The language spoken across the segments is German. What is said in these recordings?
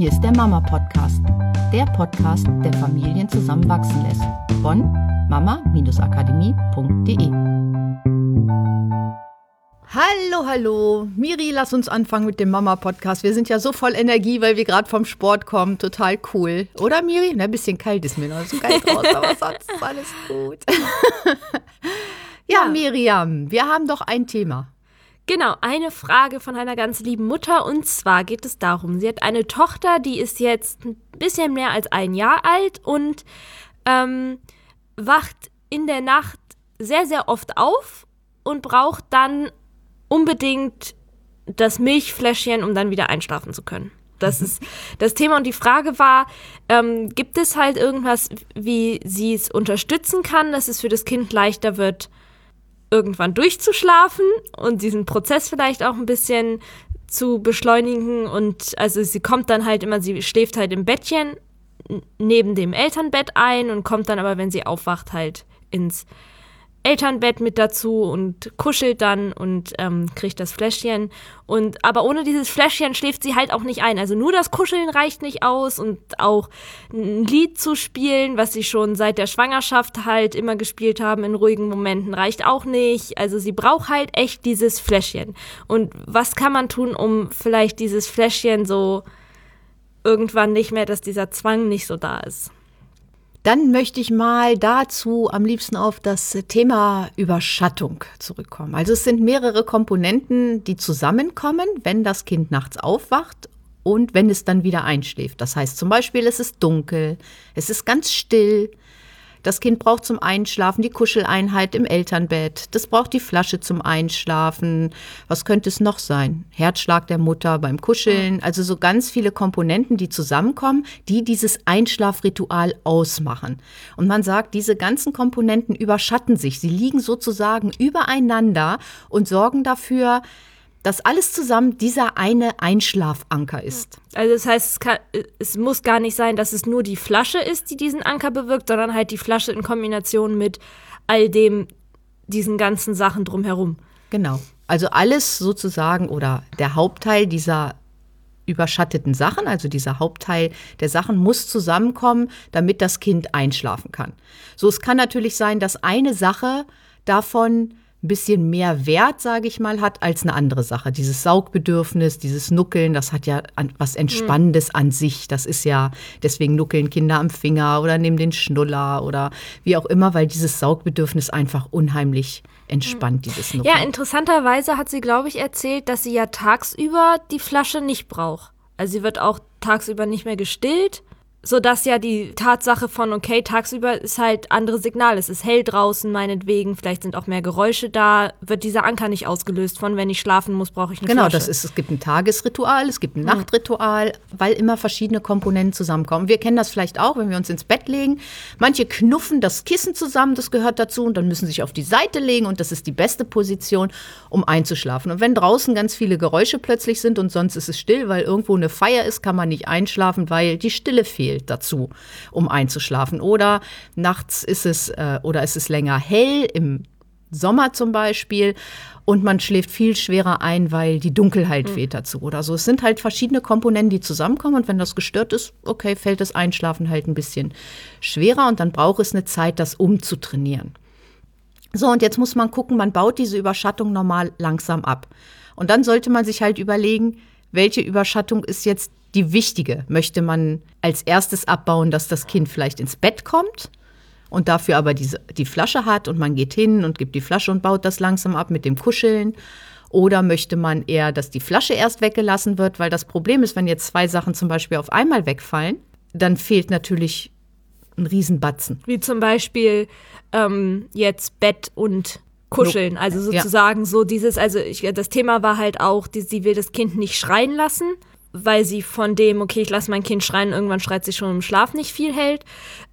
Hier ist der Mama Podcast, der Podcast, der Familien zusammenwachsen lässt. Von mama-akademie.de. Hallo, hallo. Miri, lass uns anfangen mit dem Mama-Podcast. Wir sind ja so voll Energie, weil wir gerade vom Sport kommen. Total cool. Oder, Miri? Na, ein bisschen kalt ist mir noch so kalt raus, aber sonst ist alles gut. ja, ja, Miriam, wir haben doch ein Thema. Genau, eine Frage von einer ganz lieben Mutter. Und zwar geht es darum, sie hat eine Tochter, die ist jetzt ein bisschen mehr als ein Jahr alt und ähm, wacht in der Nacht sehr, sehr oft auf und braucht dann unbedingt das Milchfläschchen, um dann wieder einschlafen zu können. Das mhm. ist das Thema. Und die Frage war, ähm, gibt es halt irgendwas, wie sie es unterstützen kann, dass es für das Kind leichter wird, irgendwann durchzuschlafen und diesen Prozess vielleicht auch ein bisschen zu beschleunigen. Und also sie kommt dann halt immer, sie schläft halt im Bettchen neben dem Elternbett ein und kommt dann aber, wenn sie aufwacht, halt ins Elternbett mit dazu und kuschelt dann und ähm, kriegt das Fläschchen. Und aber ohne dieses Fläschchen schläft sie halt auch nicht ein. Also nur das Kuscheln reicht nicht aus und auch ein Lied zu spielen, was sie schon seit der Schwangerschaft halt immer gespielt haben in ruhigen Momenten, reicht auch nicht. Also sie braucht halt echt dieses Fläschchen. Und was kann man tun, um vielleicht dieses Fläschchen so irgendwann nicht mehr, dass dieser Zwang nicht so da ist? Dann möchte ich mal dazu am liebsten auf das Thema Überschattung zurückkommen. Also es sind mehrere Komponenten, die zusammenkommen, wenn das Kind nachts aufwacht und wenn es dann wieder einschläft. Das heißt zum Beispiel, es ist dunkel, es ist ganz still, das Kind braucht zum Einschlafen die Kuscheleinheit im Elternbett. Das braucht die Flasche zum Einschlafen. Was könnte es noch sein? Herzschlag der Mutter beim Kuscheln. Also so ganz viele Komponenten, die zusammenkommen, die dieses Einschlafritual ausmachen. Und man sagt, diese ganzen Komponenten überschatten sich. Sie liegen sozusagen übereinander und sorgen dafür, dass alles zusammen dieser eine Einschlafanker ist. Also das heißt, es, kann, es, muss gar nicht sein, dass es nur die Flasche ist, die diesen Anker bewirkt, sondern halt die Flasche in Kombination mit all dem, diesen ganzen Sachen drumherum. Genau. Also alles sozusagen oder der Hauptteil dieser überschatteten Sachen, also dieser Hauptteil der Sachen muss zusammenkommen, damit das Kind einschlafen kann. So, es kann natürlich sein, dass eine Sache davon ein bisschen mehr Wert, sage ich mal, hat als eine andere Sache. Dieses Saugbedürfnis, dieses Nuckeln, das hat ja was Entspannendes mhm. an sich. Das ist ja, deswegen nuckeln Kinder am Finger oder nehmen den Schnuller oder wie auch immer, weil dieses Saugbedürfnis einfach unheimlich entspannt, mhm. dieses Nuckeln. Ja, interessanterweise hat sie, glaube ich, erzählt, dass sie ja tagsüber die Flasche nicht braucht. Also sie wird auch tagsüber nicht mehr gestillt sodass ja die Tatsache von, okay, tagsüber ist halt andere Signal. Es ist hell draußen, meinetwegen, vielleicht sind auch mehr Geräusche da, wird dieser Anker nicht ausgelöst von, wenn ich schlafen muss, brauche ich eine Genau, Flasche. das ist, es gibt ein Tagesritual, es gibt ein hm. Nachtritual, weil immer verschiedene Komponenten zusammenkommen. Wir kennen das vielleicht auch, wenn wir uns ins Bett legen. Manche knuffen das Kissen zusammen, das gehört dazu, und dann müssen sie sich auf die Seite legen und das ist die beste Position, um einzuschlafen. Und wenn draußen ganz viele Geräusche plötzlich sind und sonst ist es still, weil irgendwo eine Feier ist, kann man nicht einschlafen, weil die Stille fehlt fehlt dazu, um einzuschlafen. Oder nachts ist es äh, oder ist es länger hell im Sommer zum Beispiel und man schläft viel schwerer ein, weil die Dunkelheit mhm. fehlt dazu oder so. Es sind halt verschiedene Komponenten, die zusammenkommen und wenn das gestört ist, okay, fällt das Einschlafen halt ein bisschen schwerer und dann braucht es eine Zeit, das umzutrainieren. So, und jetzt muss man gucken, man baut diese Überschattung normal langsam ab. Und dann sollte man sich halt überlegen, welche Überschattung ist jetzt die wichtige möchte man als erstes abbauen, dass das Kind vielleicht ins Bett kommt und dafür aber diese, die Flasche hat und man geht hin und gibt die Flasche und baut das langsam ab mit dem Kuscheln. Oder möchte man eher, dass die Flasche erst weggelassen wird, weil das Problem ist, wenn jetzt zwei Sachen zum Beispiel auf einmal wegfallen, dann fehlt natürlich ein Riesenbatzen. Wie zum Beispiel ähm, jetzt Bett und Kuscheln. Also sozusagen ja. so dieses, also ich, das Thema war halt auch, die, sie will das Kind nicht schreien lassen weil sie von dem, okay, ich lasse mein Kind schreien, irgendwann schreit sie schon im Schlaf nicht viel hält.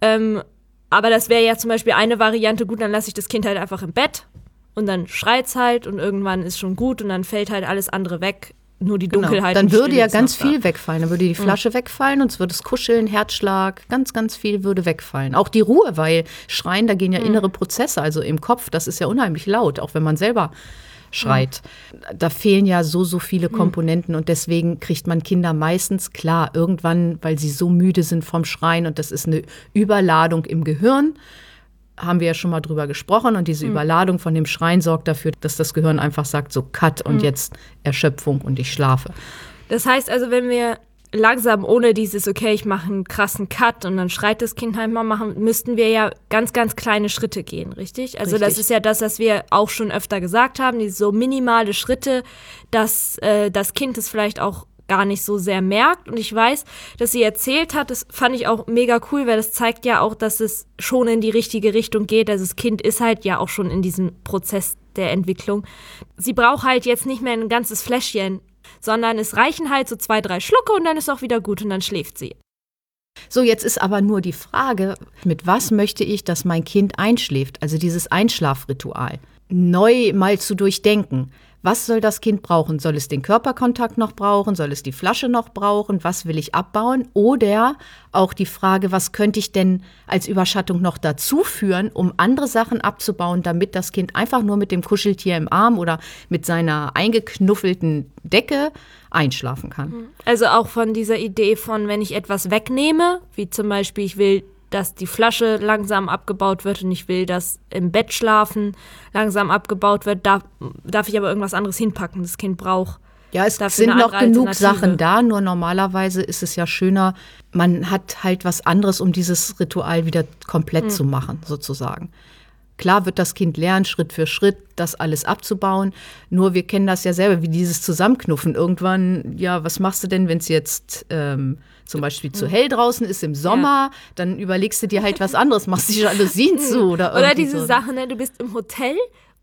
Ähm, aber das wäre ja zum Beispiel eine Variante, gut, dann lasse ich das Kind halt einfach im Bett und dann schreit es halt und irgendwann ist schon gut und dann fällt halt alles andere weg. Nur die genau. Dunkelheit. Genau. Dann würde ja ganz viel wegfallen. Dann würde die Flasche mhm. wegfallen und es würde es kuscheln, Herzschlag, ganz, ganz viel würde wegfallen. Auch die Ruhe, weil Schreien, da gehen ja mhm. innere Prozesse, also im Kopf, das ist ja unheimlich laut, auch wenn man selber schreit. Mhm. Da fehlen ja so, so viele Komponenten mhm. und deswegen kriegt man Kinder meistens klar irgendwann, weil sie so müde sind vom Schreien und das ist eine Überladung im Gehirn. Haben wir ja schon mal drüber gesprochen und diese mhm. Überladung von dem Schreien sorgt dafür, dass das Gehirn einfach sagt, so Cut und mhm. jetzt Erschöpfung und ich schlafe. Das heißt also, wenn wir langsam ohne dieses, okay, ich mache einen krassen Cut und dann schreit das Kind halt mal machen, müssten wir ja ganz, ganz kleine Schritte gehen, richtig? Also richtig. das ist ja das, was wir auch schon öfter gesagt haben, diese so minimale Schritte, dass äh, das Kind es vielleicht auch gar nicht so sehr merkt. Und ich weiß, dass sie erzählt hat, das fand ich auch mega cool, weil das zeigt ja auch, dass es schon in die richtige Richtung geht. Also das Kind ist halt ja auch schon in diesem Prozess der Entwicklung. Sie braucht halt jetzt nicht mehr ein ganzes Fläschchen sondern es reichen halt so zwei, drei Schlucke und dann ist auch wieder gut und dann schläft sie. So, jetzt ist aber nur die Frage, mit was möchte ich, dass mein Kind einschläft? Also dieses Einschlafritual. Neu mal zu durchdenken. Was soll das Kind brauchen? Soll es den Körperkontakt noch brauchen? Soll es die Flasche noch brauchen? Was will ich abbauen? Oder auch die Frage, was könnte ich denn als Überschattung noch dazu führen, um andere Sachen abzubauen, damit das Kind einfach nur mit dem Kuscheltier im Arm oder mit seiner eingeknuffelten Decke einschlafen kann. Also auch von dieser Idee von, wenn ich etwas wegnehme, wie zum Beispiel, ich will dass die Flasche langsam abgebaut wird und ich will, dass im Bett schlafen langsam abgebaut wird, darf, darf ich aber irgendwas anderes hinpacken. Das Kind braucht. Ja, es sind noch genug Sachen da, nur normalerweise ist es ja schöner, man hat halt was anderes, um dieses Ritual wieder komplett mhm. zu machen, sozusagen. Klar wird das Kind lernen, Schritt für Schritt, das alles abzubauen. Nur wir kennen das ja selber, wie dieses Zusammenknuffen. Irgendwann, ja, was machst du denn, wenn es jetzt ähm, zum Beispiel zu hell draußen ist im Sommer? Ja. Dann überlegst du dir halt was anderes, machst die Jalousien zu oder Oder diese so. Sache, ne? du bist im Hotel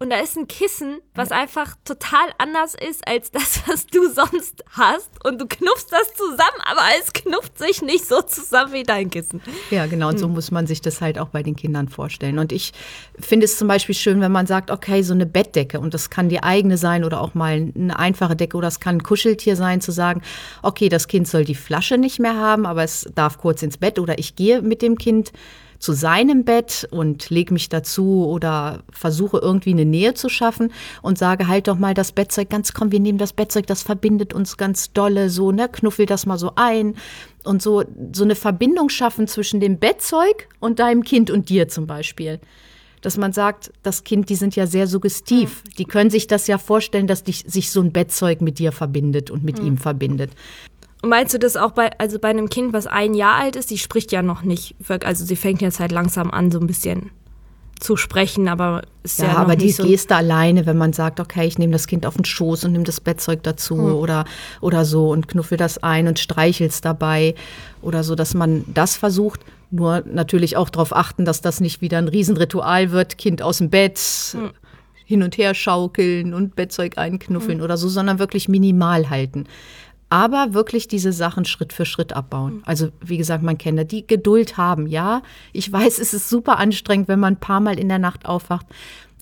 und da ist ein Kissen, was einfach total anders ist als das, was du sonst hast. Und du knuffst das zusammen, aber es knufft sich nicht so zusammen wie dein Kissen. Ja, genau. Und so hm. muss man sich das halt auch bei den Kindern vorstellen. Und ich finde es zum Beispiel schön, wenn man sagt, okay, so eine Bettdecke, und das kann die eigene sein oder auch mal eine einfache Decke oder es kann ein Kuscheltier sein, zu sagen, okay, das Kind soll die Flasche nicht mehr haben, aber es darf kurz ins Bett oder ich gehe mit dem Kind zu seinem Bett und lege mich dazu oder versuche irgendwie eine Nähe zu schaffen und sage halt doch mal das Bettzeug ganz komm, wir nehmen das Bettzeug, das verbindet uns ganz dolle so, ne, knuffel das mal so ein und so so eine Verbindung schaffen zwischen dem Bettzeug und deinem Kind und dir zum Beispiel dass man sagt, das Kind, die sind ja sehr suggestiv. Die können sich das ja vorstellen, dass dich, sich so ein Bettzeug mit dir verbindet und mit mhm. ihm verbindet. Meinst du das auch bei, also bei einem Kind, was ein Jahr alt ist, die spricht ja noch nicht, also sie fängt jetzt halt langsam an, so ein bisschen zu sprechen, aber ist ja, ja aber die so Geste alleine, wenn man sagt, okay, ich nehme das Kind auf den Schoß und nehme das Bettzeug dazu hm. oder, oder so und knuffel das ein und streichel's dabei oder so, dass man das versucht. Nur natürlich auch darauf achten, dass das nicht wieder ein Riesenritual wird, Kind aus dem Bett, hm. hin und her schaukeln und Bettzeug einknuffeln hm. oder so, sondern wirklich minimal halten aber wirklich diese Sachen Schritt für Schritt abbauen. Mhm. Also wie gesagt, man kennt die Geduld haben. Ja, ich weiß, es ist super anstrengend, wenn man ein paar Mal in der Nacht aufwacht.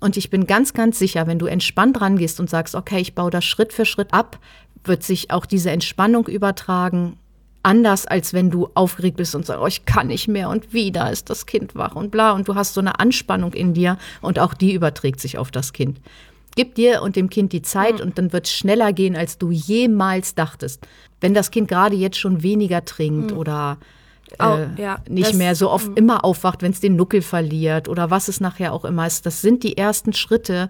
Und ich bin ganz, ganz sicher, wenn du entspannt rangehst und sagst, okay, ich baue das Schritt für Schritt ab, wird sich auch diese Entspannung übertragen. Anders als wenn du aufgeregt bist und sagst, oh, ich kann nicht mehr und wieder ist das Kind wach und bla. Und du hast so eine Anspannung in dir und auch die überträgt sich auf das Kind. Gib dir und dem Kind die Zeit mhm. und dann wird es schneller gehen, als du jemals dachtest. Wenn das Kind gerade jetzt schon weniger trinkt mhm. oder äh, oh, ja, nicht mehr so oft mhm. immer aufwacht, wenn es den Nuckel verliert oder was es nachher auch immer ist, das sind die ersten Schritte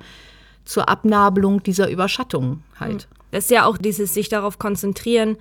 zur Abnabelung dieser Überschattung halt. Mhm. Das ist ja auch dieses sich darauf konzentrieren,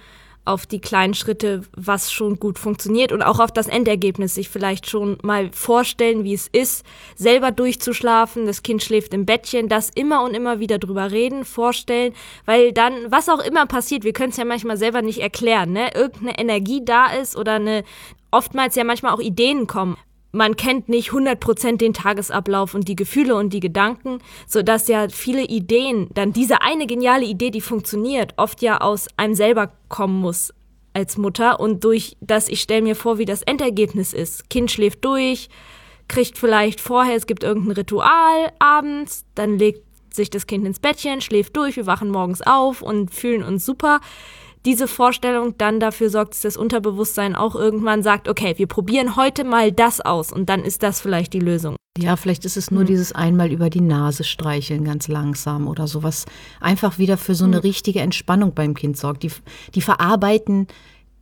auf die kleinen Schritte, was schon gut funktioniert und auch auf das Endergebnis sich vielleicht schon mal vorstellen, wie es ist, selber durchzuschlafen, das Kind schläft im Bettchen, das immer und immer wieder drüber reden, vorstellen, weil dann, was auch immer passiert, wir können es ja manchmal selber nicht erklären, ne? Irgendeine Energie da ist oder eine, oftmals ja manchmal auch Ideen kommen man kennt nicht 100% den Tagesablauf und die Gefühle und die Gedanken, sodass ja viele Ideen, dann diese eine geniale Idee, die funktioniert, oft ja aus einem selber kommen muss als Mutter und durch das, ich stelle mir vor, wie das Endergebnis ist. Kind schläft durch, kriegt vielleicht vorher, es gibt irgendein Ritual abends, dann legt sich das Kind ins Bettchen, schläft durch, wir wachen morgens auf und fühlen uns super diese Vorstellung dann dafür sorgt, dass das Unterbewusstsein auch irgendwann sagt, okay, wir probieren heute mal das aus und dann ist das vielleicht die Lösung. Ja, vielleicht ist es nur Hm. dieses einmal über die Nase streicheln, ganz langsam oder sowas. Einfach wieder für so eine Hm. richtige Entspannung beim Kind sorgt. Die, die verarbeiten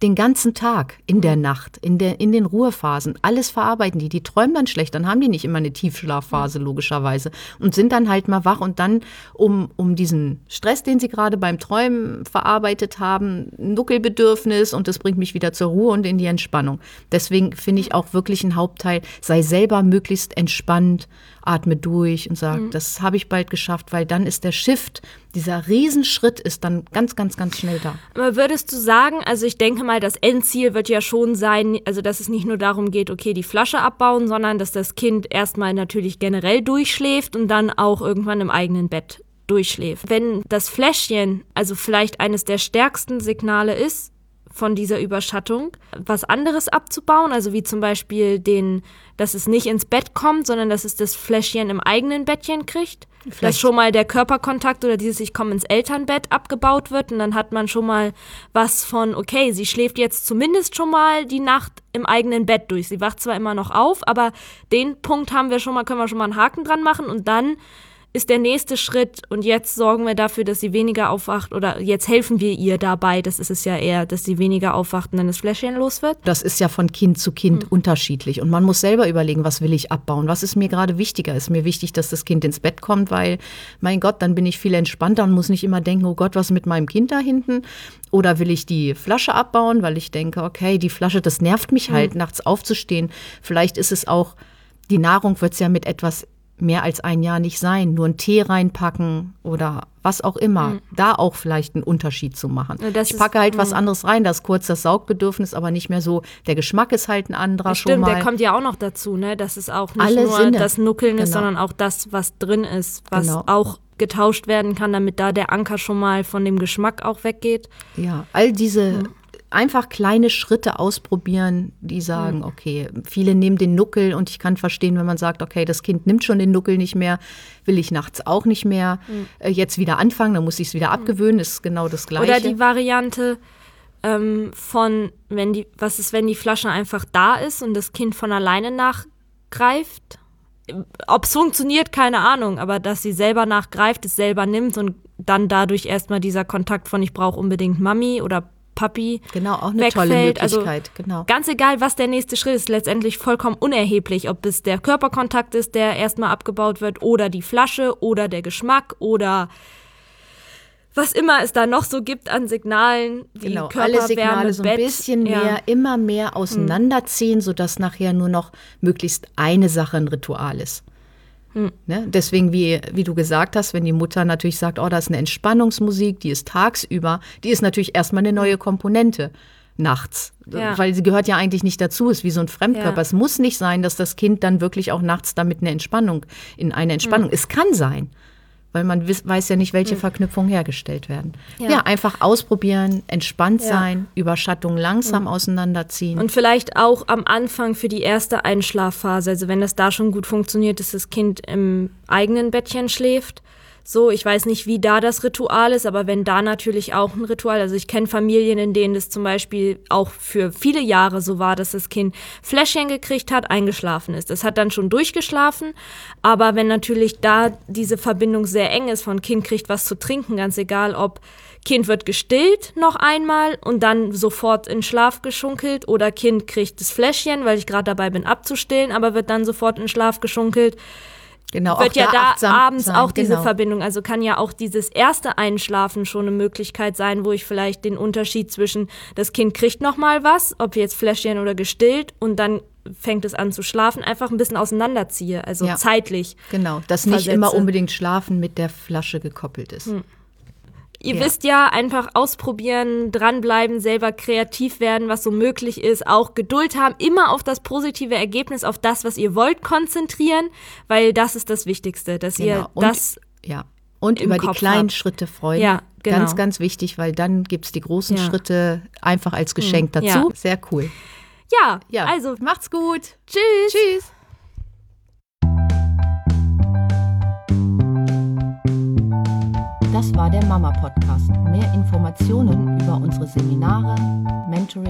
den ganzen Tag, in der Nacht, in, der, in den Ruhephasen. Alles verarbeiten die. Die träumen dann schlecht, dann haben die nicht immer eine Tiefschlafphase, logischerweise. Und sind dann halt mal wach und dann, um, um diesen Stress, den sie gerade beim Träumen verarbeitet haben, Nuckelbedürfnis und das bringt mich wieder zur Ruhe und in die Entspannung. Deswegen finde ich auch wirklich ein Hauptteil, sei selber möglichst entspannt, atme durch und sag, das habe ich bald geschafft, weil dann ist der Shift, dieser Riesenschritt ist dann ganz, ganz, ganz schnell da. Aber würdest du sagen, also ich denke mal, das Endziel wird ja schon sein, also dass es nicht nur darum geht, okay, die Flasche abbauen, sondern dass das Kind erstmal natürlich generell durchschläft und dann auch irgendwann im eigenen Bett durchschläft. Wenn das Fläschchen also vielleicht eines der stärksten Signale ist von dieser Überschattung, was anderes abzubauen, also wie zum Beispiel den, dass es nicht ins Bett kommt, sondern dass es das Fläschchen im eigenen Bettchen kriegt, dass Vielleicht- schon mal der Körperkontakt oder dieses Ich komme ins Elternbett abgebaut wird und dann hat man schon mal was von, okay, sie schläft jetzt zumindest schon mal die Nacht im eigenen Bett durch. Sie wacht zwar immer noch auf, aber den Punkt haben wir schon mal, können wir schon mal einen Haken dran machen und dann ist der nächste Schritt und jetzt sorgen wir dafür, dass sie weniger aufwacht oder jetzt helfen wir ihr dabei, das ist es ja eher, dass sie weniger aufwacht und dann das Fläschchen los wird. Das ist ja von Kind zu Kind unterschiedlich. Und man muss selber überlegen, was will ich abbauen? Was ist mir gerade wichtiger? Ist mir wichtig, dass das Kind ins Bett kommt, weil, mein Gott, dann bin ich viel entspannter und muss nicht immer denken, oh Gott, was mit meinem Kind da hinten? Oder will ich die Flasche abbauen, weil ich denke, okay, die Flasche, das nervt mich halt, nachts aufzustehen. Vielleicht ist es auch, die Nahrung wird es ja mit etwas mehr als ein Jahr nicht sein. Nur einen Tee reinpacken oder was auch immer. Da auch vielleicht einen Unterschied zu machen. Das ich ist- packe halt was anderes rein. Das ist kurz das Saugbedürfnis, aber nicht mehr so. Der Geschmack ist halt ein anderer schon Stimmt, mal. der kommt ja auch noch dazu, ne? dass es auch nicht Alle nur Sinne. das Nuckeln ist, Genau. sondern auch das, was drin ist, was Genau. auch getauscht werden kann, damit da der Anker schon mal von dem Geschmack auch weggeht. Ja, all diese Hm. Einfach kleine Schritte ausprobieren, die Hm. sagen, okay, viele nehmen den Nuckel und ich kann verstehen, wenn man sagt, okay, das Kind nimmt schon den Nuckel nicht mehr, will ich nachts auch nicht mehr Hm. äh, jetzt wieder anfangen, dann muss ich es wieder abgewöhnen, ist genau das Gleiche. Oder die Variante ähm, von, wenn die, was ist, wenn die Flasche einfach da ist und das Kind von alleine nachgreift? Ob es funktioniert, keine Ahnung, aber dass sie selber nachgreift, es selber nimmt und dann dadurch erstmal dieser Kontakt von ich brauche unbedingt Mami oder Papi genau, auch eine tolle wegfällt. Also Möglichkeit, genau. Ganz egal, was der nächste Schritt ist, letztendlich vollkommen unerheblich, ob es der Körperkontakt ist, der erstmal abgebaut wird, oder die Flasche, oder der Geschmack, oder was immer es da noch so gibt an Signalen, die Genau, alle Signale Körperwärme, so ein Bett, bisschen ja. Hm. mehr, immer mehr auseinanderziehen, sodass nachher nur noch möglichst eine Sache ein Ritual ist. Hm. Ne? Deswegen, wie, wie du gesagt hast, wenn die Mutter natürlich sagt, oh, das ist eine Entspannungsmusik, die ist tagsüber, die ist natürlich erstmal eine neue Komponente nachts, Ja. weil sie gehört ja eigentlich nicht dazu, ist wie so ein Fremdkörper. Ja. Es muss nicht sein, dass das Kind dann wirklich auch nachts damit eine Entspannung, in eine. Entspannung, es kann sein, weil man weiß ja nicht, welche Verknüpfungen hergestellt werden. Ja. Ja, einfach ausprobieren, entspannt Ja. sein, Überschattung langsam auseinanderziehen. Und vielleicht auch am Anfang für die erste Einschlafphase. Also wenn das da schon gut funktioniert, dass das Kind im eigenen Bettchen schläft. So, ich weiß nicht, wie da das Ritual ist, aber wenn da natürlich auch ein Ritual, also ich kenne Familien, in denen das zum Beispiel auch für viele Jahre so war, dass das Kind Fläschchen gekriegt hat, eingeschlafen ist. Das hat dann schon durchgeschlafen, aber wenn natürlich da diese Verbindung sehr eng ist, von Kind kriegt was zu trinken, ganz egal ob Kind wird gestillt noch einmal und dann sofort in Schlaf geschunkelt oder Kind kriegt das Fläschchen, weil ich gerade dabei bin abzustillen, aber wird dann sofort in Schlaf geschunkelt. Genau, wird ja da achtsam abends sein, auch diese genau. Verbindung, also kann ja auch dieses erste Einschlafen schon eine Möglichkeit sein, wo ich vielleicht den Unterschied zwischen das Kind kriegt noch mal was, ob jetzt Fläschchen oder gestillt und dann fängt es an zu schlafen, einfach ein bisschen auseinanderziehe, also Ja. zeitlich. Genau, dass nicht Versetze. immer unbedingt Schlafen mit der Flasche gekoppelt ist. Ihr Ja. wisst ja, einfach ausprobieren, dranbleiben, selber kreativ werden, was so möglich ist, auch Geduld haben, immer auf das positive Ergebnis, auf das, was ihr wollt, konzentrieren, weil das ist das Wichtigste, dass ihr Genau. Und, das ja. Und über die Kopf kleinen habt. Schritte freuen. Ja, genau. Ganz, ganz wichtig, weil dann gibt es die großen Ja. Schritte einfach als Geschenk dazu. Ja. Sehr cool. Ja, Ja, also macht's gut. tschüss. Tschüss. Das war der Mama Podcast. Mehr Informationen über unsere Seminare, Mentoring